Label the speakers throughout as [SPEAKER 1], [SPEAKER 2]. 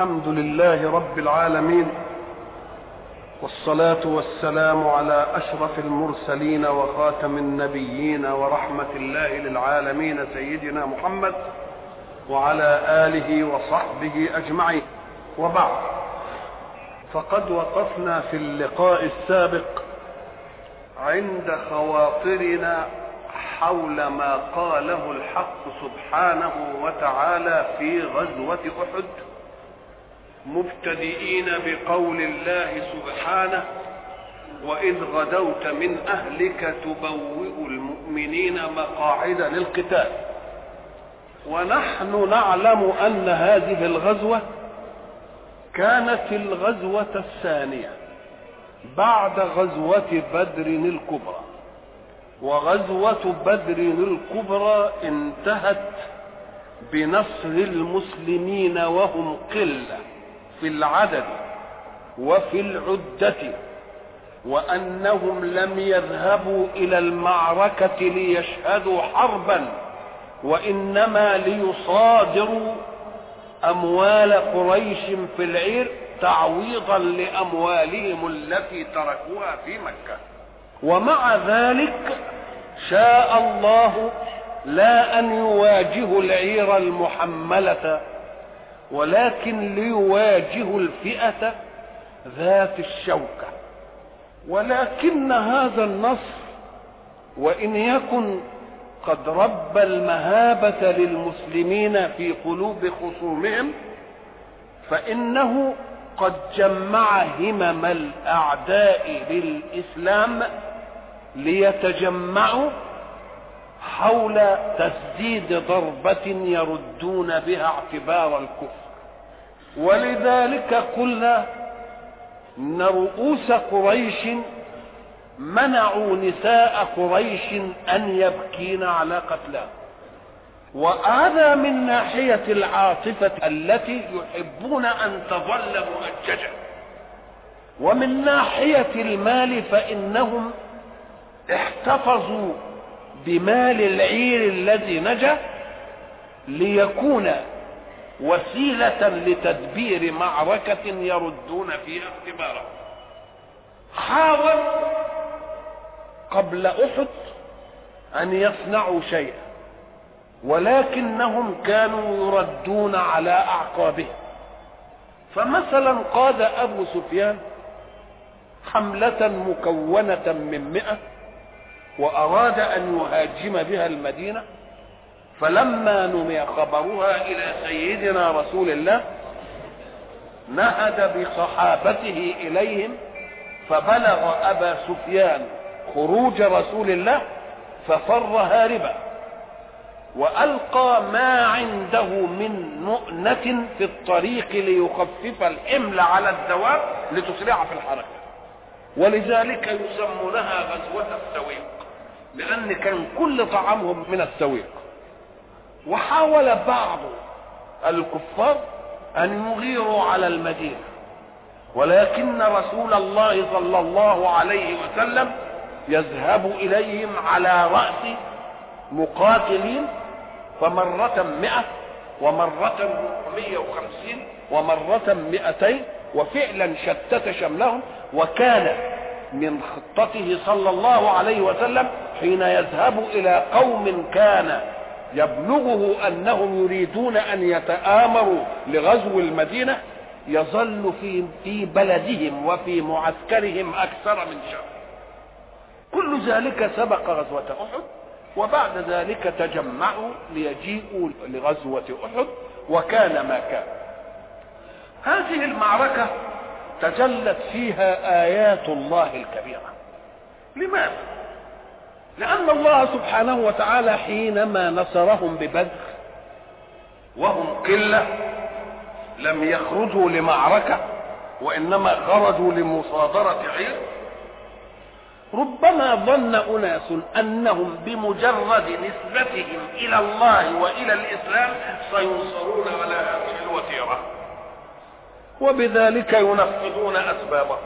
[SPEAKER 1] الحمد لله رب العالمين والصلاة والسلام على أشرف المرسلين وخاتم النبيين ورحمة الله للعالمين سيدنا محمد وعلى آله وصحبه أجمعين. وبعد فقد وقفنا في اللقاء السابق عند خواطرنا حول ما قاله الحق سبحانه وتعالى في غزوة أحد. مبتدئين بقول الله سبحانه وإذ غدوت من أهلك تبوئ المؤمنين مقاعد للقتال. ونحن نعلم أن هذه الغزوة كانت الغزوة الثانية بعد غزوة بدر الكبرى. وغزوة بدر الكبرى انتهت بنصر المسلمين وهم قلة. في العدد وفي العدة وأنهم لم يذهبوا إلى المعركة ليشهدوا حربا وإنما ليصادروا أموال قريش في العير تعويضا لأموالهم التي تركوها في مكة. ومع ذلك شاء الله لا أن يواجه العير المحملة ولكن ليواجه الفئة ذات الشوكة. ولكن هذا النصر وإن يكن قد رب المهابة للمسلمين في قلوب خصومهم فإنه قد جمع همم الأعداء للإسلام ليتجمعوا حول تسديد ضربة يردون بها اعتبار الكفر. ولذلك قلنا ان رؤوس قريش منعوا نساء قريش أن يبكين على قتلاه وهذا من ناحية العاطفة التي يحبون أن تظل مؤججة. ومن ناحية المال فإنهم احتفظوا بمال العير الذي نجا ليكون وسيلة لتدبير معركة يردون فيها اختباره. حاول قبل أحد أن يصنعوا شيئا ولكنهم كانوا يردون على أعقابهم فمثلا قاد أبو سفيان حملة مكونة من مئة وأراد أن يهاجم بها المدينة فلما نمي خبرها إلى سيدنا رسول الله نهد بصحابته إليهم فبلغ أبا سفيان خروج رسول الله ففر هاربا وألقى ما عنده من مؤنة في الطريق ليخفف الحمل على الدواب لتسرع في الحركة. ولذلك يسمونها غزوة السويق. لأن كان كل طعامهم من السويق. وحاول بعض الكفار أن يغيروا على المدينة. ولكن رسول الله صلى الله عليه وسلم يذهب إليهم على رأس مقاتلين فمرة مئة ومرة مئة وخمسين ومرة مئتين وفعلا شتت شملهم. وكان من خطته صلى الله عليه وسلم حين يذهب إلى قوم كان يبلغه أنهم يريدون أن يتآمروا لغزو المدينة يظل في في بلدهم وفي معسكرهم أكثر من شهر كل ذلك سبق غزوة أحد وبعد ذلك تجمعوا ليجيئوا لغزوة أحد وكان ما كان. هذه المعركة تجلت فيها آيات الله الكبيرة. لماذا؟ لأن الله سبحانه وتعالى حينما نصرهم ببدر وهم قلة لم يخرجوا لمعركة وإنما خرجوا لمصادرة عير ربما ظن أناس أنهم بمجرد نسبتهم إلى الله وإلى الإسلام سينصرون ولا هذه الوتيرة. وبذلك ينفذون أسبابه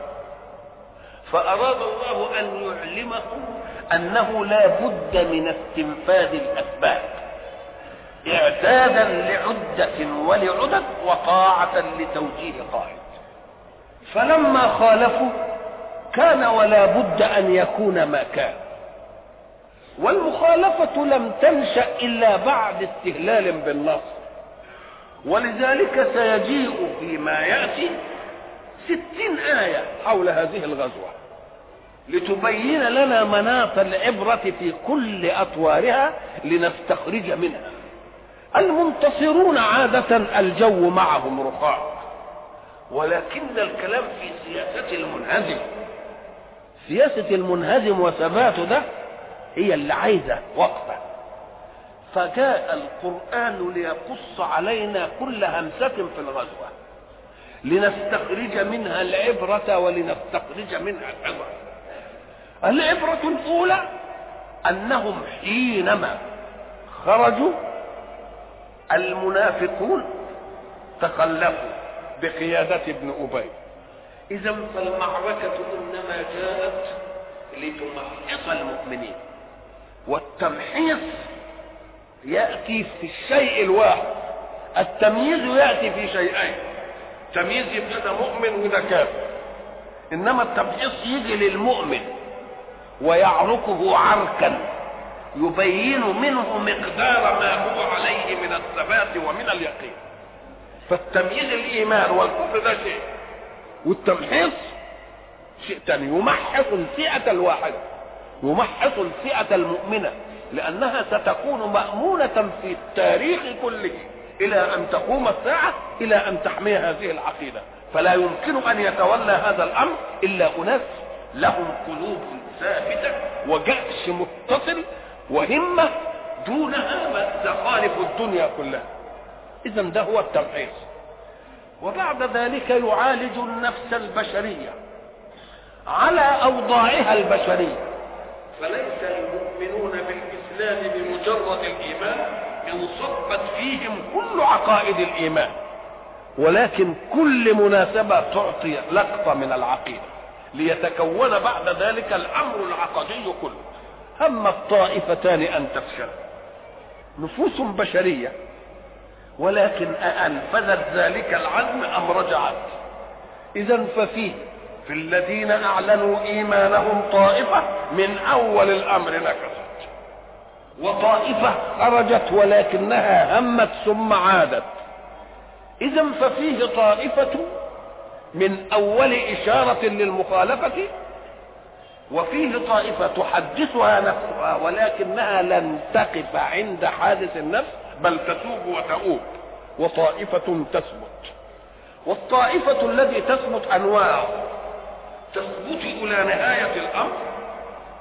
[SPEAKER 1] فأراد الله أن يعلمهم أنه لا بد من استنفاذ الأسباب. اعتادا لعدة ولعدد وطاعة لتوجيه قائد. فلما خالفوا كان ولا بد أن يكون ما كان. والمخالفة لم تنشأ إلا بعد استهلال بالنص ولذلك سيجيء فيما يأتي ستين آية حول هذه الغزوة. لتبين لنا مناط العبرة في كل أطوارها لنستخرج منها. المنتصرون عادة الجو معهم رخاء ولكن الكلام في سياسة المنهزم سياسة المنهزم وثباته ده هي اللي عايزة وقفة. فجاء القرآن ليقص علينا كل همسة في الغزوة لنستخرج منها العبرة ولنستخرج منها العبرة. العبرة الأولى أنهم حينما خرجوا المنافقون تخلفوا بقيادة ابن أبي. إذا فالمعركة إنما جاءت لتمحص المؤمنين والتمحيص يأتي في الشيء الواحد التمييز يأتي في شيئين تمييز يبقى مؤمن وده كافر إنما التمحيص يجي للمؤمن. ويعركه عركا يبين منه مقدار ما هو عليه من الثبات ومن اليقين. فالتمييز الإيمان والكفر ده شيء والتمحيص شيء ثاني يمحص الفئة الواحدة يمحص الفئة المؤمنة لأنها ستكون مأمونة في التاريخ كله إلى أن تقوم الساعة إلى أن تحمي هذه العقيدة. فلا يمكن أن يتولى هذا الأمر إلا أناس لهم قلوب ثابتة وجأش متصل وهمة دونها زخارف الدنيا كلها. إذا ده هو التمحيص وبعد ذلك يعالج النفس البشرية على أوضاعها البشرية. فليس المؤمنون بالإسلام بمجرد الإيمان انصبت فيهم كل عقائد الإيمان. ولكن كل مناسبة تعطي لقطة من العقيدة. ليتكون بعد ذلك الأمر العقدي كله. هم الطائفتان أن تفشل. نفوس بشرية. ولكن أنفذت ذلك العزم أم رجعت؟ إذا ففيه في الذين أعلنوا إيمانهم طائفة من أول الأمر نكست وطائفة خرجت ولكنها همت ثم عادت. إذا ففيه طائفة من أول إشارة للمخالفة وفيه طائفة تحدثها نفسها ولكنها لن تقف عند حادث النفس بل تتوب وتؤوب وطائفة تثبت. والطائفة التي تثبت أنواع تثبت إلى نهاية الأمر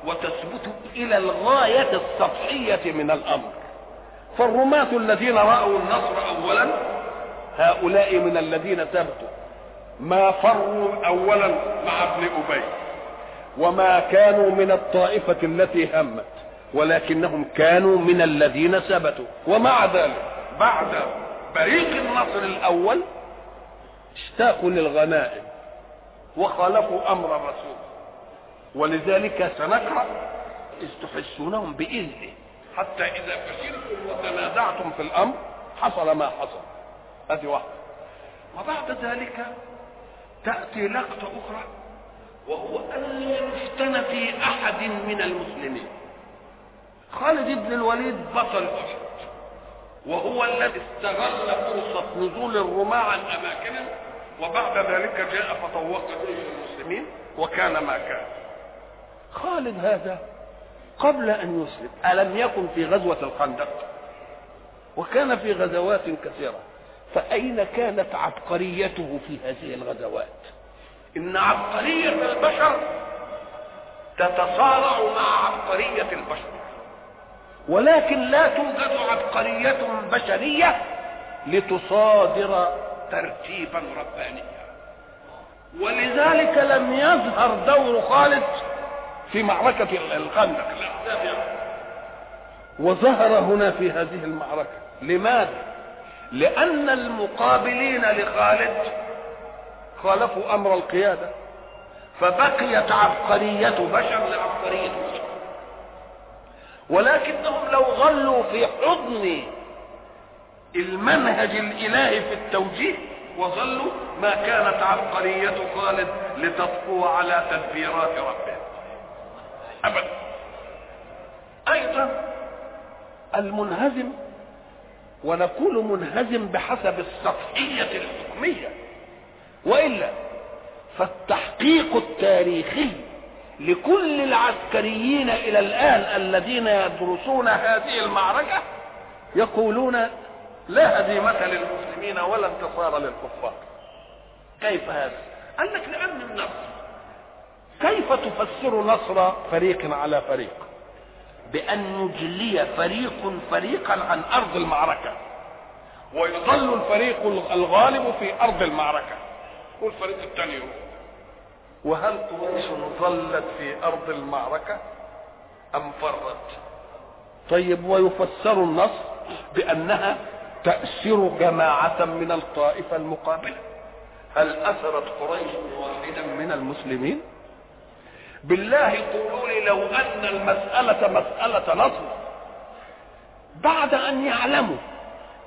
[SPEAKER 1] وتثبت إلى الغاية السطحية من الأمر. فالرماة الذين رأوا النصر أولا هؤلاء من الذين ثبتوا ما فروا أولا مع ابن أبي وما كانوا من الطائفة التي همت ولكنهم كانوا من الذين ثبتوا. ومع ذلك بعد بريق النصر الأول اشتاقوا للغنائم وخالفوا أمر الرسول. ولذلك سنقرأ إذ تحسونهم بإذنه. حتى إذا فشلتم وتنازعتم في الأمر حصل ما حصل. هذه واحدة. وبعد ذلك تأتي لقطه أخرى وهو أن يفتن في أحد من المسلمين. خالد بن الوليد بطل أحد وهو الذي استغل فرصة نزول الرماة عن أماكنهم وبعد ذلك جاء فطوق جيش المسلمين وكان ما كان. خالد هذا قبل أن يسلم ألم يكن في غزوة الخندق؟ وكان في غزوات كثيرة. فأين كانت عبقريته في هذه الغزوات؟ إن عبقرية البشر تتصارع مع عبقرية البشر. ولكن لا توجد عبقرية بشرية لتصادر ترتيبا ربانيا. ولذلك لم يظهر دور خالد في معركة الخندق وظهر هنا في هذه المعركة. لماذا؟ لأن المقابلين لخالد خالفوا أمر القيادة فبقيت عبقرية بشر لعبقرية. بشر ولكنهم لو ظلوا في حضن المنهج الإلهي في التوجيه وظلوا ما كانت عبقرية خالد لتطفو على تدبيرات ربه. ابدا. أيضا المنهزم ونقول منهزم بحسب السطحية الحكمية وإلا فالتحقيق التاريخي لكل العسكريين إلى الآن الذين يدرسون هذه المعركة يقولون لا هزيمة للمسلمين ولا انتصار للكفار كيف هذا؟ قال لك لأن النصر كيف تفسر نصر فريق على فريق؟ بأن يجلي فريق فريقا عن أرض المعركة. ويظل الفريق الغالب في أرض المعركة. والفريق الثاني وهل قريش ظلت في أرض المعركة أم فرت؟ طيب ويفسر النصر بأنها تأسر جماعة من الطائفة المقابلة. هل أسرت قريش واحدا من المسلمين؟ بالله قولوا لي لو أن المسألة مسألة نصر. بعد أن يعلموا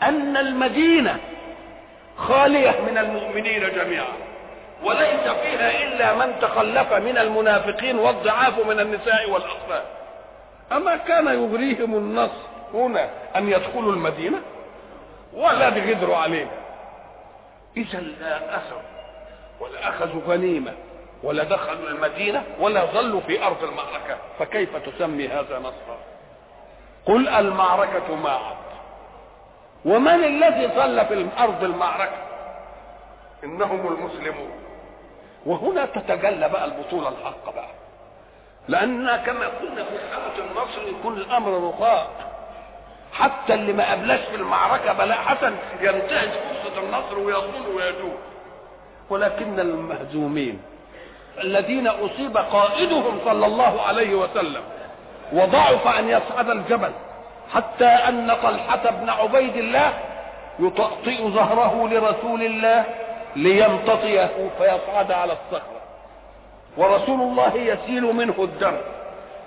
[SPEAKER 1] أن المدينة خالية من المؤمنين جميعا وليس فيها إلا من تخلف من المنافقين والضعاف من النساء والأطفال. أما كان يغريهم النصر هنا أن يدخلوا المدينة؟ ولا بغدروا علينا. اذا لا أثر ولا اخذوا غنيمة ولا دخلوا المدينة ولا ظلوا في أرض المعركة. فكيف تسمي هذا نصرا؟ قل المعركة معت ومن الذي ظل في ارض المعركة؟ إنهم المسلمون. وهنا تتجلى بقى البطولة الحق بقى. لأن كما قلنا في حاله النصر يكون الامر رخاء. حتى اللي ما قبلش في المعركة بلاء حسن ينتهز فرصة النصر ويصول ويجوب ولكن المهزومين الذين أصيب قائدهم صلى الله عليه وسلم وضعف أن يصعد الجبل حتى أن طلحة بن عبيد الله يطأطئ ظهره لرسول الله ليمتطيه فيصعد على الصخرة. ورسول الله يسيل منه الدم.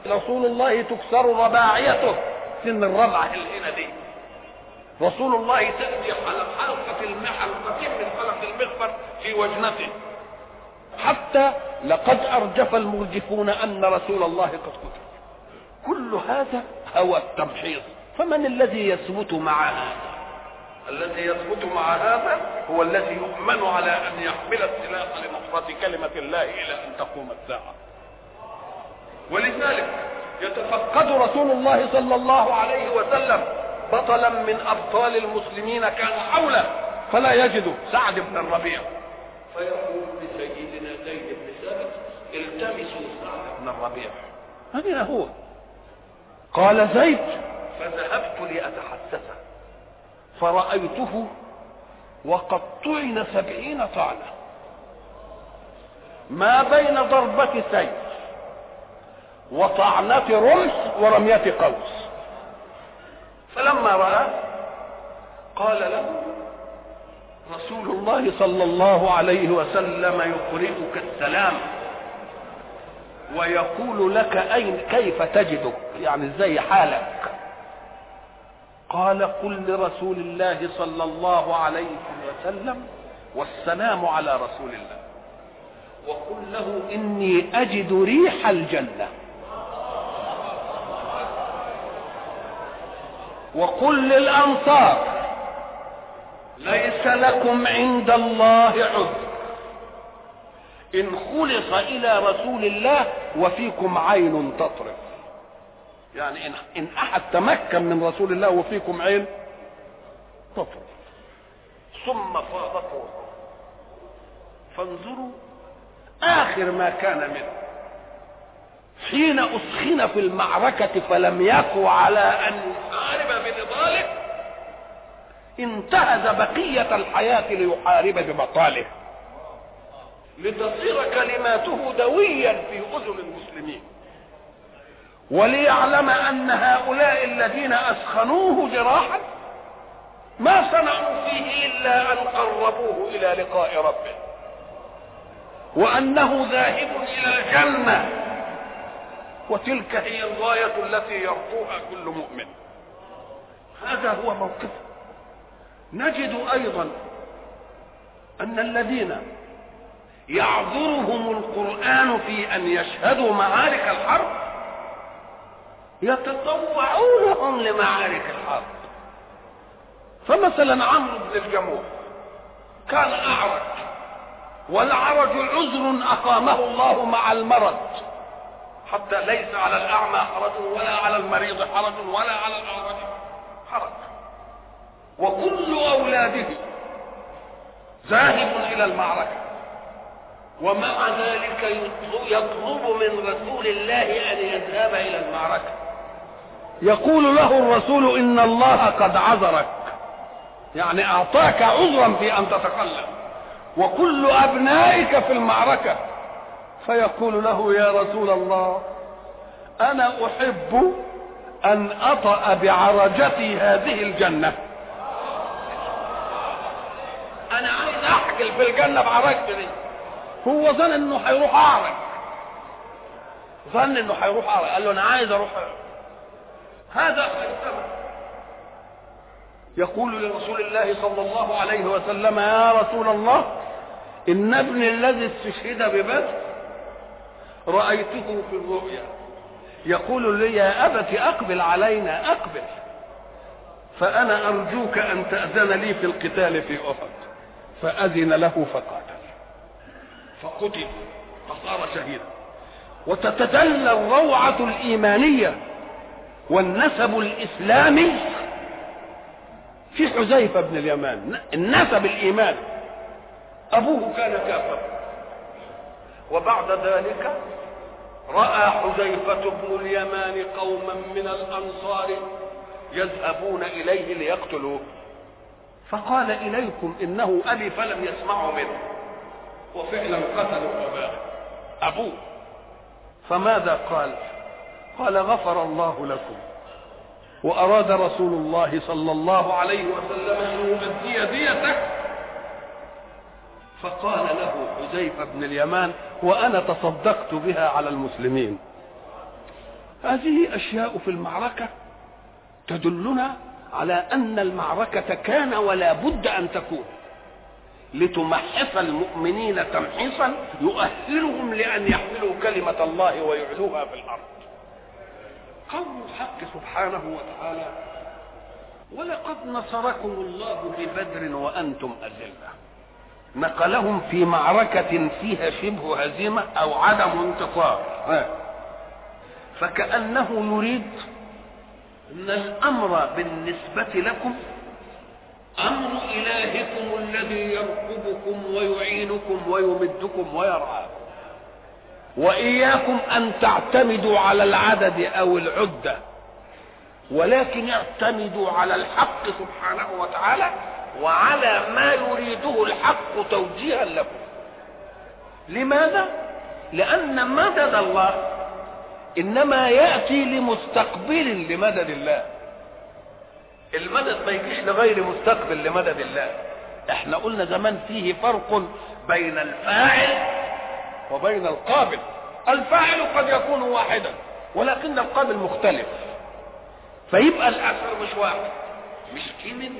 [SPEAKER 1] رسول الله تكسر رباعيته سن الربعة هنا دي رسول الله تأتي حلقة حلقتين من حلق المغفر في وجنته. حتى لقد أرجف المرجفون أن رسول الله قد قتل. كل هذا هو التمحيص فمن الذي يثبت مع هذا؟ الذي يثبت مع هذا هو الذي يؤمن على أن يحمل السلاح لنصرة كلمة الله إلى أن تقوم الساعة. ولذلك يتفقد رسول الله صلى الله عليه وسلم بطلا من أبطال المسلمين كان حوله. فلا يجد سعد بن الربيع. فيقول التمسوا سعد بن الربيع هذا هو. قال زيد. فذهبت لأتحسسه فرأيته وقد طعن سبعين طعنة ما بين ضربة سيف وطعنة رمح ورمية قوس. فلما رأى قال له رسول الله صلى الله عليه وسلم يقرئك السلام. ويقول لك أين كيف تجدك يعني إزاي حالك؟ قال قل لرسول الله صلى الله عليه وسلم والسلام على رسول الله. وقل له إني أجد ريح الجنة. وقل للأنصار ليس لكم عند الله عذر. إن خلص إلى رسول الله وفيكم عين تطرف يعني إن, إن أحد تمكن من رسول الله وفيكم عين تطرف ثم فاضت روحه فانظروا آخر ما كان منه. حين أسخن في المعركة فلم يكن على أن يحارب بنضاله انتهز بقية الحياة ليحارب ببطاله. لتصير كلماته دويا في أذن المسلمين. وليعلم أن هؤلاء الذين أسخنوه جراحا ما صنعوا فيه إلا أن قربوه إلى لقاء ربه. وأنه ذاهب إلى الجنة. وتلك هي الغاية التي يرجوها كل مؤمن. هذا هو موقفه. نجد أيضا أن الذين يعذرهم القرآن في أن يشهدوا معارك الحرب؟ يتطوعونهم لمعارك الحرب. فمثلا عمرو بن الجموح كان أعرج والعرج عذر أقامه الله مع المرض. حتى ليس على الأعمى حرج ولا على المريض حرج ولا على الأعرج حرج. وكل أولاده ذاهب إلى المعركة. ومع ذلك يطلب من رسول الله أن يذهب إلى المعركة. يقول له الرسول إن الله قد عذرك. يعني أعطاك عذرا في أن تتكلم وكل أبنائك في المعركة. فيقول له يا رسول الله أنا أحب أن أطأ بعرجتي هذه الجنة. أنا عايز احجل في الجنة بعرجتي. هو ظن إنه هيروح أعرج. ظن إنه هيروح أعرج. قال له أنا عايز أروح هذا يقول لرسول الله صلى الله عليه وسلم يا رسول الله إن ابني الذي استشهد ببدر رأيته في الرؤيا. يقول لي يا أبت أقبل علينا أقبل. فأنا أرجوك أن تأذن لي في القتال في أحد. فأذن له فقاتل فقتل فصار شهيدا. وتتدلى الروعة الإيمانية والنسب الإسلامي في حذيفة بن اليمان. النسب الايماني أبوه كان كافرا. وبعد ذلك رأى حذيفة بن اليمان قوما من الأنصار يذهبون إليه ليقتلوه. فقال إليكم إنه ابي فلم يسمعوا منه. وفعلا قتلوا أباه. ابوه فماذا قال؟ قال غفر الله لكم. وأراد رسول الله صلى الله عليه وسلم أن يؤدي ديته فقال له حذيفه بن اليمان وأنا تصدقت بها على المسلمين. هذه أشياء في المعركة تدلنا على أن المعركة كان ولا بد أن تكون. لتمحص المؤمنين تمحيصا يؤهلهم لأن يحملوا كلمة الله ويعلوها في الأرض. قول الحق سبحانه وتعالى ولقد نصركم الله ببدر وأنتم أذلة. نقلهم في معركة فيها شبه هزيمة أو عدم انتصار. فكأنه يريد أن الأمر بالنسبة لكم أمر إلهكم الذي يرقبكم ويعينكم ويمدكم ويرعاكم. وإياكم أن تعتمدوا على العدد أو العدة ولكن اعتمدوا على الحق سبحانه وتعالى وعلى ما يريده الحق توجيها لكم. لماذا؟ لأن مدد الله إنما يأتي لمستقبل لمدد الله. المدد ما يجيش لغير مستقبل لمدد الله. إحنا قلنا زمان فيه فرق بين الفاعل وبين القابل. الفاعل قد يكون واحدا ولكن القابل مختلف. فيبقى الأثر مش واحد. مش من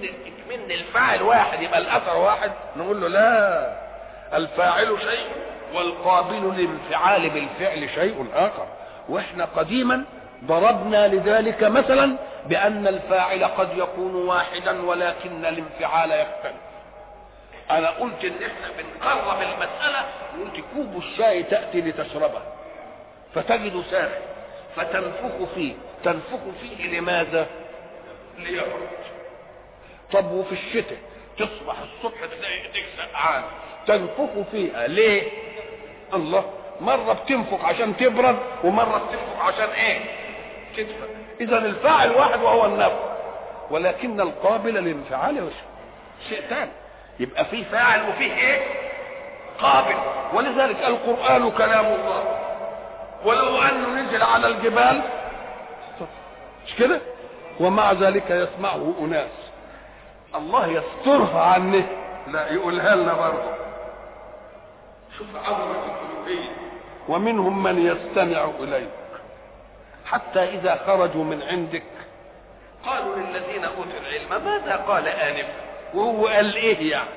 [SPEAKER 1] من الفاعل واحد يبقى الأثر واحد؟ نقول له لا. الفاعل شيء والقابل للانفعال بالفعل شيء آخر. وإحنا قديما ضربنا لذلك مثلا بأن الفاعل قد يكون واحدا ولكن الانفعال يختلف. أنا قلت إن إحنا بنقرب المسألة قلت كوب الشاي تأتي لتشربه. فتجد ساخن فتنفخ فيه. تنفخ فيه لماذا؟ ليخرج. طب وفي الشتاء؟ تصبح الصبح تلاقي إيديك سقعان. تنفخ فيها. ليه؟ الله مرة بتنفخ عشان تبرد ومرة بتنفخ عشان إيه؟ تدفى إذا الفاعل واحد وهو النفخ ولكن القابل للانفعال شيء ثاني يبقى في فاعل وفيه إيه؟ قابل. ولذلك القرآن كلام الله. ولو أنه نزل على الجبال. مش كده؟ ومع ذلك يسمعه أناس. الله يسترها عنه. لا يقولها لنا برضه. شوف عظمة الألوهية ومنهم من يستمع إليك حتى إذا خرجوا من عندك. قالوا للذين أوتوا العلم ماذا قال آنفا وهو قال إيه يعني؟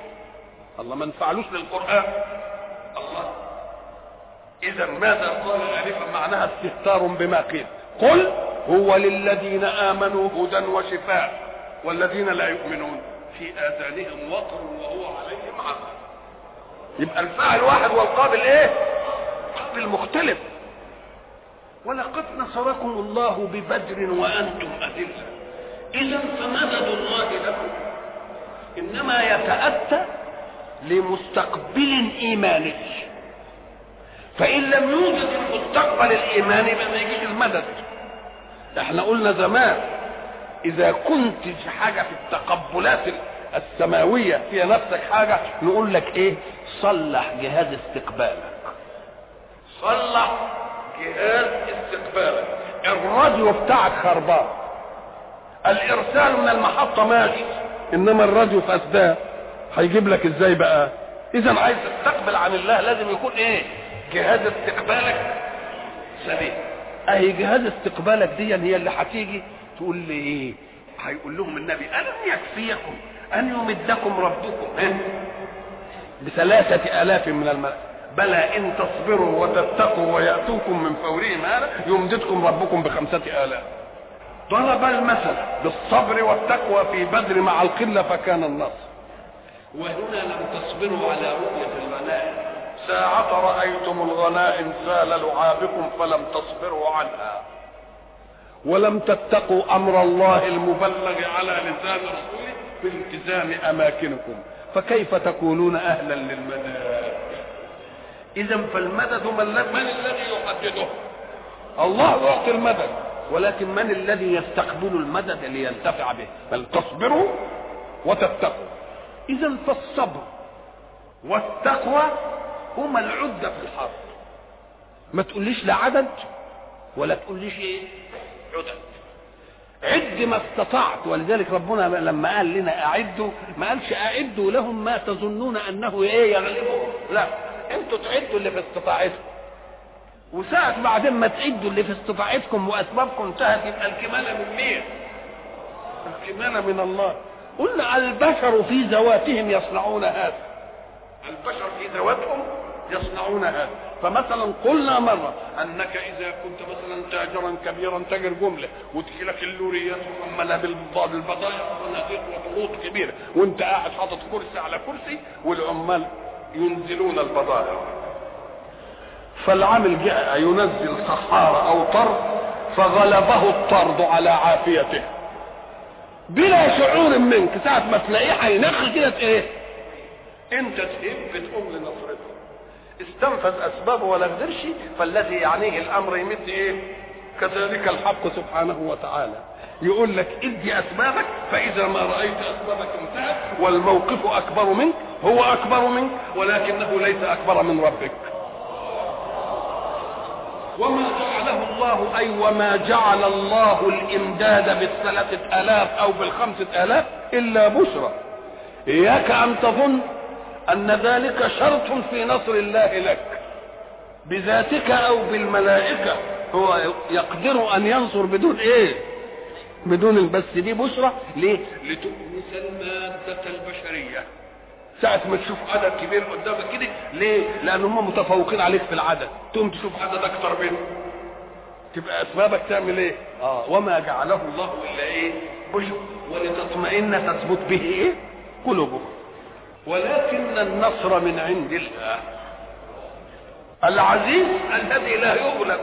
[SPEAKER 1] الله ما نفعلوش للقرآن. الله. اذا ماذا قال الفا معناها استهتار بما قيل. قل هو للذين آمنوا هدى وشفاء والذين لا يؤمنون. في آذانهم وقر وهو عليهم عمى يبقى الفاعل واحد والقابل إيه؟ قابل مختلف. ولقد نصركم الله ببدر وأنتم أذلة. إذا فمدد الله لكم. إنما يتأتى لمستقبل ايماني فإن لم يوجد المستقبل الايماني ما يجيش المدد. إحنا قلنا زمان إذا كنت في حاجة في التقبلات السماوية في نفسك حاجة نقول لك إيه؟ صلح جهاز استقبالك. صلح. جهاز استقبالك الراديو بتاعك خربان. الإرسال من المحطة ماشي. إنما الراديو فسدان هيجيب لك إزاي بقى؟ إذا عايز تستقبل عن الله لازم يكون إيه؟ جهاز استقبالك سليم. أهي جهاز استقبالك دي هي اللي هتيجي تقول لي إيه؟ هيقول لهم النبي ألم يكفيكم أن يمدكم ربكم؟ إيه؟ بثلاثة آلاف من الملائكة. بلى إن تصبروا وتتقوا ويأتوكم من فورهم هذا يمددكم ربكم بخمسة آلاف. ضرب المثل بالصبر والتقوى في بدر مع القلة فكان النصر. وهنا لم تصبروا على رؤية الغنائم. ساعة رأيتم الغنائم سال لعابكم فلم تصبروا عنها. ولم تتقوا أمر الله المبلغ على لسان رسوله بالتزام أماكنكم. فكيف تكونون أهلا للمدد إذا فالمدد من, من الذي يحدده الله يعطي المدد ولكن من الذي يستقبل المدد لينتفع به؟ بل تصبروا وتتقوا. إذا فالصبر والتقوى هما العدة في الحرب. ما تقوليش لا عدد ولا تقوليش إيه؟ عدد. عد ما استطعت ولذلك ربنا لما قال لنا أعدوا ما قالش أعدوا لهم ما تظنون أنه إيه يغلبهم. لا. أنتوا تعدوا اللي في استطاعتكم. وساعة بعدين ما تعدوا اللي في استطاعتكم وأسبابكم انتهت يبقى الكمالة من مين؟ الكمالة من الله. قلنا البشر في ذواتهم يصنعون هذا. البشر في ذواتهم يصنعون هذا. فمثلا قلنا مرة أنك إذا كنت مثلا تاجرا كبيرا تاجر جملة وتجي لك اللوريات محملة بالبضائع وصناديق كبيرة وأنت قاعد حاطط كرسي على كرسي والعمال ينزلون البضائع. فالعامل جاء ينزل صحارة أو طرد فغلبه الطرد على عافيته. بلا شعور منك ساعة ما تلاقيه هينخ كده إيه انت تهب تقوم لنصرته استنفذ أسبابه ولا قدرش فالذي يعنيه الأمر يمد إيه؟ كذلك الحق سبحانه وتعالى. يقول لك ادي أسبابك فإذا ما رأيت أسبابك انتهت والموقف أكبر منك. هو أكبر منك ولكنه ليس أكبر من ربك. وما جعله الله أي وما جعل الله الإمداد بالثلاثة آلاف أو بالخمسة آلاف إلا بشرى. إياك أن تظن أن ذلك شرط في نصر الله لك. بذاتك أو بالملائكة. هو يقدر أن ينصر بدون إيه؟ بدون بس دي بشرى. ليه؟ لتؤنس المادة البشرية. ساعة ما تشوف عدد كبير قدامك كده ليه؟ لأن هم متفوقين عليك في العدد، تقوم تشوف عدد أكتر منهم. تبقى أسبابك تعمل إيه؟ آه وما جعله الله إلا إيه؟ بشر ولتطمئن تثبت به إيه؟ قلوبهم. ولكن النصر من عند الله. العزيز الذي لا يغلب.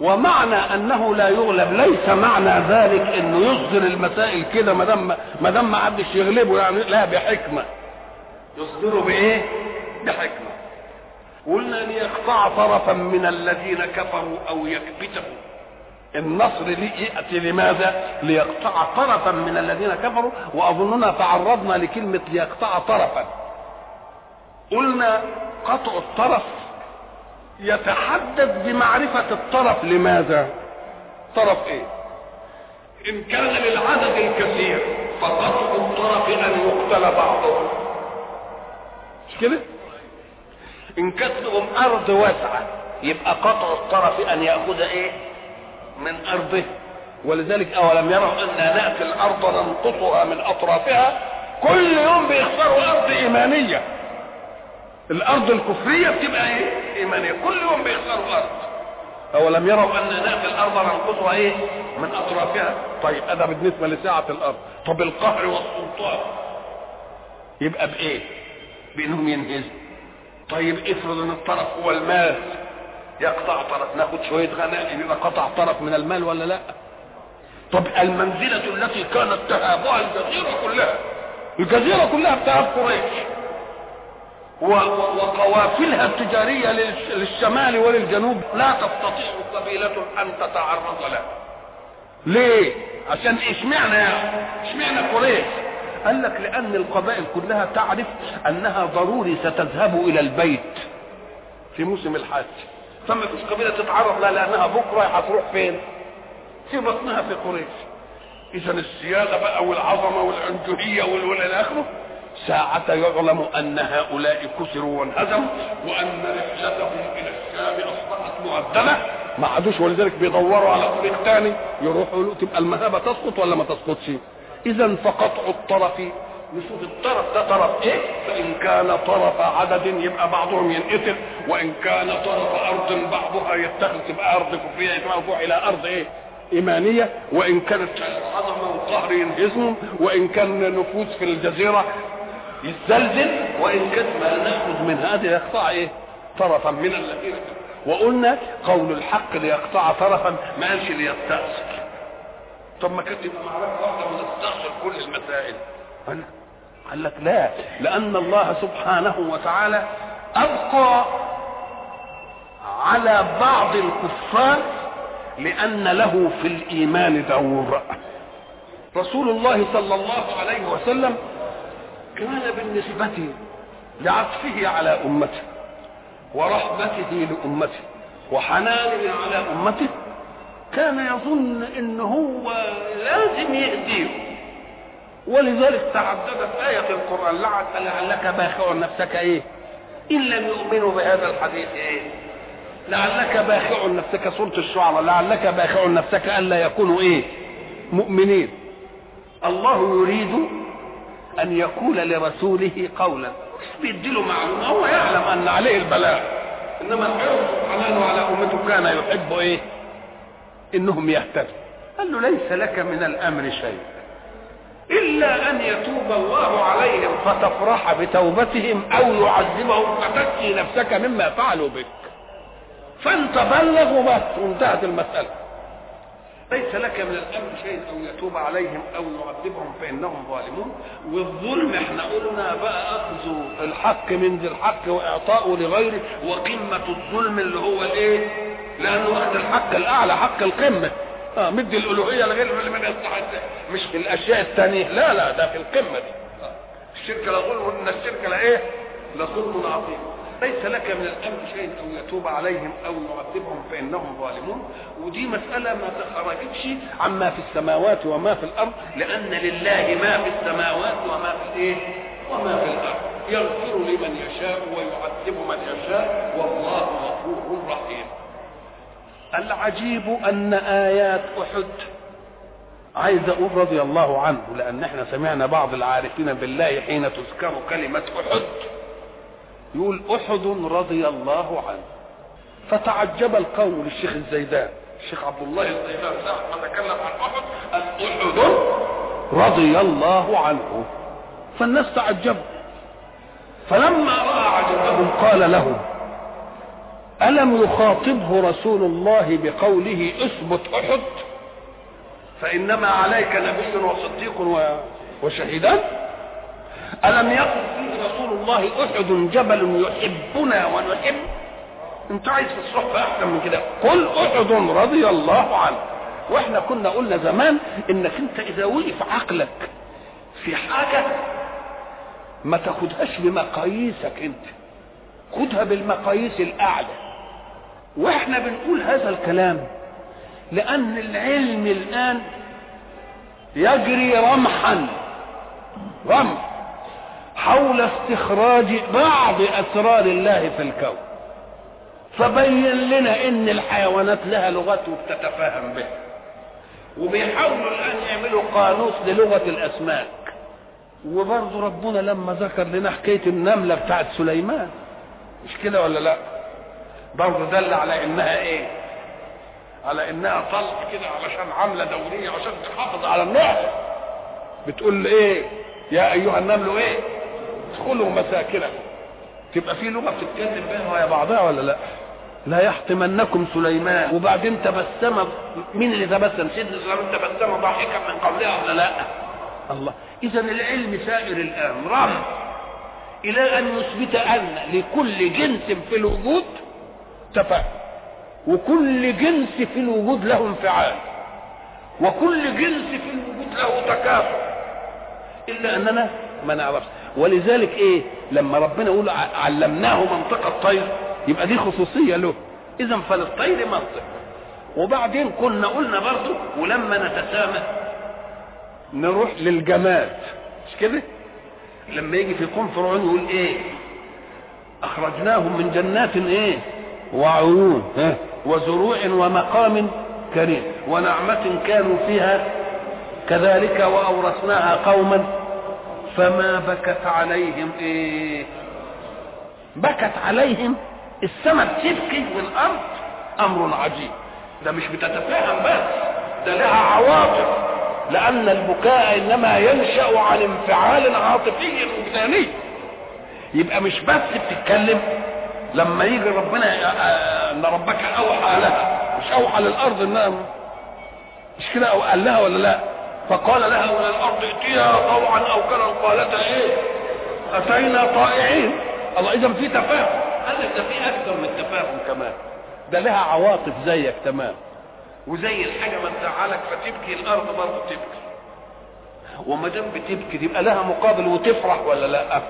[SPEAKER 1] ومعنى أنه لا يغلب. ليس معنى ذلك إنه يصدر المسائل كده ما دام ما دام ما حدش يغلبه يعني لا بحكمة. يصدره بإيه؟ بحكمة. قلنا ليقطع طرفا من الذين كفروا أو يكبتهم. النصر يأتي لماذا؟ ليقطع طرفا من الذين كفروا وأظننا تعرضنا لكلمة ليقطع طرفا. قلنا قطع الطرف يتحدد بمعرفة الطرف. لماذا؟ طرف إيه؟ إن كان للعدد الكثير فقطع الطرف أن يقتل بعضهم. مش كده؟ إن كانت لهم أرض واسعة يبقى قطع الطرف أن يأخذ إيه؟ من أرضه. ولذلك أولم يروا أنا نأتي الأرض ننقصها من أطرافها. كل يوم بيخسروا أرض إيمانية. الأرض الكفرية بتبقى إيه؟ إيمانية. كل يوم بيخسروا ارض اولم يروا أن ناتي الأرض ننقصها إيه؟ من أطرافها. طيب هذا بالنسبة لسعه الأرض. طب القهر والسلطان يبقى بإيه؟ بإنهم ينهزوا. طيب افرض إن الطرف هو المال. يقطع طرف. ناخد شوية غنائم يبقى قطع طرف من المال ولا لا؟ طب المنزلة التي كانت تهابها الجزيرة كلها. الجزيرة كلها بتهاب قريش. وقوافلها التجارية للشمال وللجنوب لا تستطيع قبيلة أن تتعرض لها. ليه؟ عشان إشمعنى يعني إشمعنى قريش؟ قال لك لأن القبائل كلها تعرف أنها ضروري ستذهب إلى البيت في موسم الحج فما فيش قبيلة تتعرض لها لأنها بكرة هتروح فين؟ في بطنها في قريش. اذا السيادة بقى والعظمة والعنجهية والى آخره ساعة يعلم أن هؤلاء كسروا وانهزموا وأن رحلتهم إلى الشام أصبحت مؤدبة ما عادوش ولذلك بيدوروا على طريق ثاني يروحوا له تبقى المهابة تسقط ولا ما تسقطش؟ إذا فقطع الطرف نشوف الطرف ده طرف إيه؟ فإن كان طرف عدد يبقى بعضهم ينقتل وإن كان طرف أرض بعضها يتخذ تبقى ارض كفريه مرفوع إلى أرض إيه؟ إيمانية. وإن كانت عظمه وقهر ينهزهم وإن كان نفوذ في الجزيرة يزلزل وإن ما نأخذ من هذه يقطع إيه؟ طرفا من الذين. وقلنا قول الحق ليقطع طرفا ما قالش ليستأصل. طب ما كانت تبقى معركة واحدة ونستأصل كل المسائل. قال لك لا. لأن الله سبحانه وتعالى أبقى على بعض الكفار لأن له في الإيمان دور. رسول الله صلى الله عليه وسلم كان بالنسبة لعطفه على أمته ورحمته لأمته وحنانه على أمته كان يظن ان هو لازم يهديه. ولذلك تعددت آية القرآن لعلك باخع نفسك إيه؟ إن لم يؤمنوا بهذا الحديث إيه؟ لعلك باخع نفسك سورة الشعراء لعلك باخع نفسك ألا يكونوا إيه؟ مؤمنين. الله يريد أن يقول لرسوله قولا. بيديله معلومه هو يعلم أن عليه البلاغ. إنما الحرص سبحانه على أمته كان يحب إيه؟ إنهم يهتدوا. قال له ليس لك من الأمر شيء. إلا أن يتوب الله عليهم. فتفرح بتوبتهم أو يعذبهم فتكفي نفسك مما فعلوا بك. فانت بلغ وبس. وانتهت المسألة. ليس لك من الأمر شيء أو يتوب عليهم أو يعذبهم فإنهم ظالمون والظلم إحنا قلنا بقى أخذ الحق من ذي الحق واعطاؤه لغيره وقمة الظلم اللي هو الايه؟ لأنه أخذ الحق الأعلى حق القمة آه مدي الألوهية لغير اللي يستحق مش في الأشياء الثانية لا لا ده في القمة دي آه. الشرك لا ظلم إن الشرك لا إيه؟ لظلم عظيم ليس لك من الأمر شيء أو يتوب عليهم أو يعذبهم فإنهم ظالمون. ودي مسألة ما تخرجتش عما في السماوات وما في الأرض لأن لله ما في السماوات وما في الإيه؟ وما في الأرض. يغفر لمن يشاء ويعذب من يشاء والله غفور رحيم. العجيب أن آيات أحد عايز أقول رضي الله عنه لأن إحنا سمعنا بعض العارفين بالله حين تذكر كلمة أحد. يقول أحد رضي الله عنه. فتعجب القوم للشيخ الزيدان. الشيخ عبد الله الزيدان ساعة ما تكلم عن أحد. قال احد رضي الله عنه. فالناس تعجبوا فلما رأى عجبهم قال لهم ألم يخاطبه رسول الله بقوله اثبت أحد؟ فإنما عليك نبي وصديق وشهيدان ألم يقل فيه رسول الله أحد جبل يحبنا ونحب. أنت عايز في الصحبة أحسن من كده. قل أحد رضي الله عنه. وإحنا كنا قلنا زمان إنك أنت إذا وقف عقلك في حاجة ما تاخدهاش بمقاييسك أنت. خدها بالمقاييس الأعلى. وإحنا بنقول هذا الكلام لأن العلم الآن يجري رمحا. رمح. حول استخراج بعض أسرار الله في الكون. فبين لنا إن الحيوانات لها لغات وبتتفاهم بها وبيحاولوا الآن يعملوا قانوس للغة الأسماك. وبرضه ربنا لما ذكر لنا حكاية النملة بتاعت سليمان. مش كده ولا لا؟ برضه دل على إنها إيه؟ على إنها طلق كده علشان عاملة دورية عشان تحافظ على النعم بتقول إيه؟ يا أيها النمل إيه؟ ادخلوا مساكنكم تبقى في لغة بتتكلم بينها ويا بعضها ولا لا؟ لا يحطمنكم سليمان. وبعدين تبسم مين اللي تبسم؟ سيدنا سليمان تبسم ضاحكا من قبلها ولا لا؟ الله. إذا العلم سائر الآن. رغم إلى أن يثبت أن لكل جنس في الوجود تفاهم وكل جنس في الوجود له انفعال. وكل جنس في الوجود له تكافؤ إلا أننا ما نعرفش. ولذلك إيه؟ لما ربنا يقول علمناه منطق الطير يبقى دي خصوصية له. اذا فللطير منطق. وبعدين كنا قلنا برضه ولما نتسامى نروح للجماد. مش كده؟ لما يجي في قوم فرعون يقول إيه؟ أخرجناهم من جنات إيه؟ وعيون ها؟ وزروع ومقام كريم. ونعمة كانوا فيها كذلك وأورثناها قوما فما بكت عليهم إيه؟ بكت عليهم السماء بتبكي والأرض أمر عجيب. ده مش بتتفاهم بس ده لها عواطف لأن البكاء إنما ينشأ عن انفعال عاطفي وجداني. يبقى مش بس بتتكلم لما يجي ربنا إن ربك أوحى لها مش أوحى للأرض إنها مش كده قال لها ولا لا؟ فقال لها ولا الأرض ائتيها طوعا أو كرها قالتا إيه؟ أتينا طائعين. الله اذا في تفاهم. قال لك ده في أكثر من تفاهم كمان. ده لها عواطف زيك تمام. وزي الحاجة ما تزعلك فتبكي الأرض برضه تبكي. وما دام بتبكي يبقى لها مقابل وتفرح ولا لأ؟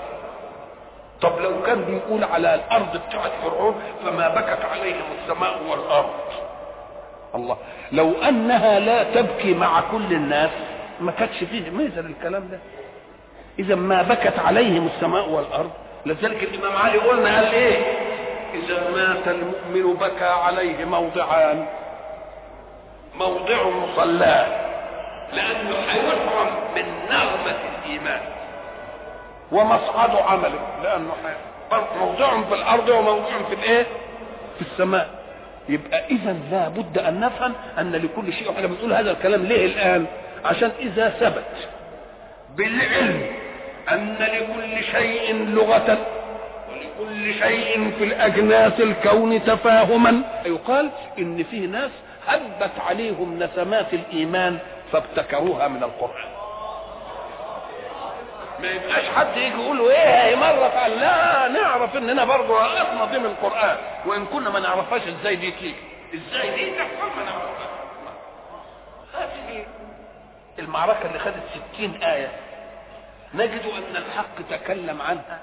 [SPEAKER 1] طب لو كان بيقول على الأرض بتاعت فرعون فما بكت عليهم السماء والأرض. الله. لو أنها لا تبكي مع كل الناس ما كانتش فيه ميزه للكلام ده. إذا ما بكت عليهم السماء والأرض لذلك الإمام علي قلنا قال إيه؟ إذا مات المؤمن بكى عليه موضعان. موضع مصلاه لأنه هيحرم من نغمة الإيمان. ومصعد عمله لأنه موضع في الأرض وموضع في الإيه؟ في السماء. يبقى إذا لا بد أن نفهم أن لكل شيء وإحنا بنقول هذا الكلام ليه الآن؟ عشان إذا ثبت بالعلم أن لكل شيء لغة ولكل شيء في الأجناس الكون تفاهما. يقال إن فيه ناس هبت عليهم نسمات الإيمان فابتكروها من القرآن. ما يبقاش حد يجي يقول له إيه مرة قال لا نعرف إننا برضه رأسنا ضمن القرآن. وإن كنا ما نعرفهاش إزاي دي تيجي. إزاي دي تحصل ما نعرفهاش. المعركة اللي خدت ستين آية. نجد أن الحق تكلم عنها.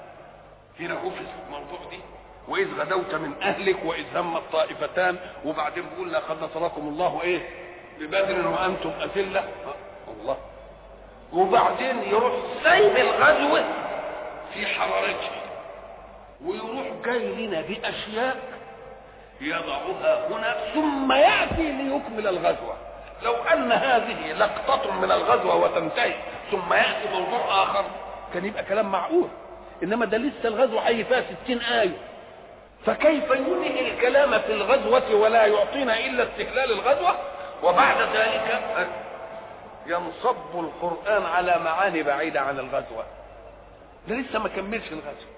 [SPEAKER 1] في الموضوع دي. وإذ غدوت من أهلك وإذ هم الطائفتان. وبعدين بيقول لقد نصركم الله إيه؟ ببدر وأنتم أذلة. الله. وبعدين يروح سايب الغزوة في حرارتها. ويروح جاي لنا بأشياء يضعها هنا ثم يأتي ليكمل الغزوة. لو أن هذه لقطة من الغزوة وتنتهي ثم يأتي موضوع آخر كان يبقى كلام معقول. إنما ده لسه الغزوة حي فيها ستين آية. فكيف ينهي الكلام في الغزوة ولا يعطينا إلا استهلال الغزوة؟ وبعد ذلك ينصب القرآن على معاني بعيدة عن الغزوة. ده لسه ما كملش الغزوة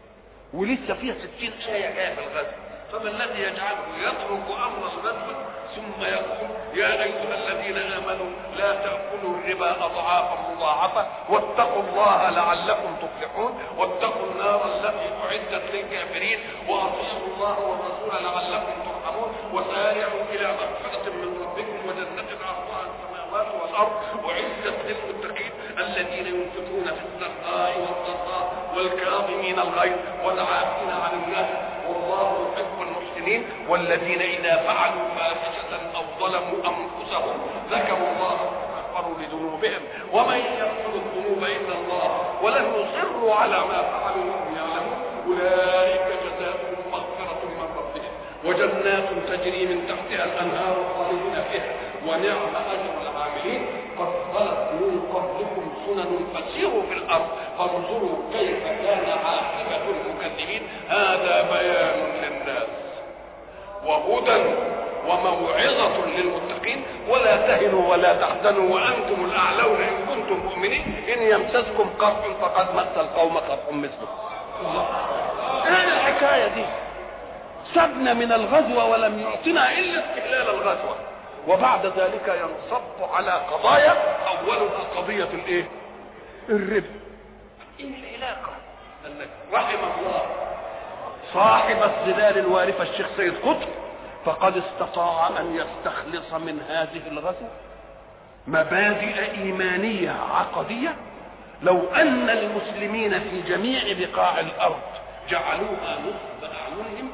[SPEAKER 1] ولسه فيها ستين آية جاية في الغزوة فما الذي يجعله يترك أمر الغزوة ثم يقول يا أيها الذين آمنوا لا تأكلوا الربا أضعافا مضاعفة واتقوا الله لعلكم تفلحون واتقوا النار التي أعدت للكافرين وأطيعوا الله والرسول لعلكم ترحمون وسارعوا إلى مغفرة من ربكم وجنة عرضها السماوات والأرض وعزت للمتقين الذين ينفقون في السراء والضراء والكاظمين الغيظ والعافين عن الناس. والله يحب المحسنين والذين إذا فعلوا فاحشة أو ظلموا أنفسهم ذكروا الله فاستغفروا لذنوبهم. ومن يغفر الذنوب إلا الله ولم يصروا على ما فعلوا وهم يعلمون. أولئك جزاؤهم مغفرة من ربهم وجنات تجري من تحتها الأنهار خالدين فيها. ونعم أجر العاملين قد خلت من قبلكم سنن فسيروا في الأرض فانظروا كيف كان عاقبة المكذبين. هذا بيان للناس وهدى وموعظة للمتقين. ولا تهنوا ولا تحزنوا وأنتم الأعلون إن كنتم مؤمنين. إن يمسسكم قرح فقد مس القوم قرح مثله. إيه الحكاية دي. سبنا من الغزوة ولم يعطنا إلا استهلال الغزوة. وبعد ذلك ينصب على قضايا أولها قضية الإيه؟ الربا. العلاقة قال لك رحم الله صاحب الظلال الوارفة الشيخ سيد قطب فقد استطاع أن يستخلص من هذه الغزوة مبادئ إيمانية عقدية. لو أن المسلمين في جميع بقاع الأرض جعلوها نصب أعينهم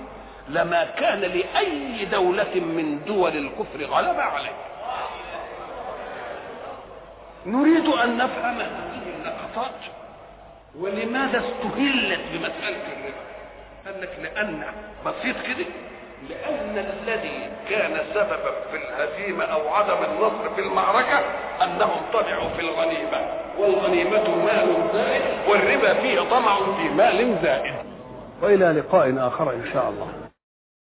[SPEAKER 1] لما كان لأي دولة من دول الكفر غلبة عليه. نريد أن نفهم هذه اللقطات ولماذا استهلت بمسألة الربا. قال لك لأن بسيط كده لأن الذي كان سببا في الهزيمة أو عدم النصر في المعركة أنهم طمعوا في الغنيمة والغنيمة مال زائد والربا فيه طمع في مال زائد.
[SPEAKER 2] وإلى لقاء آخر إن شاء الله.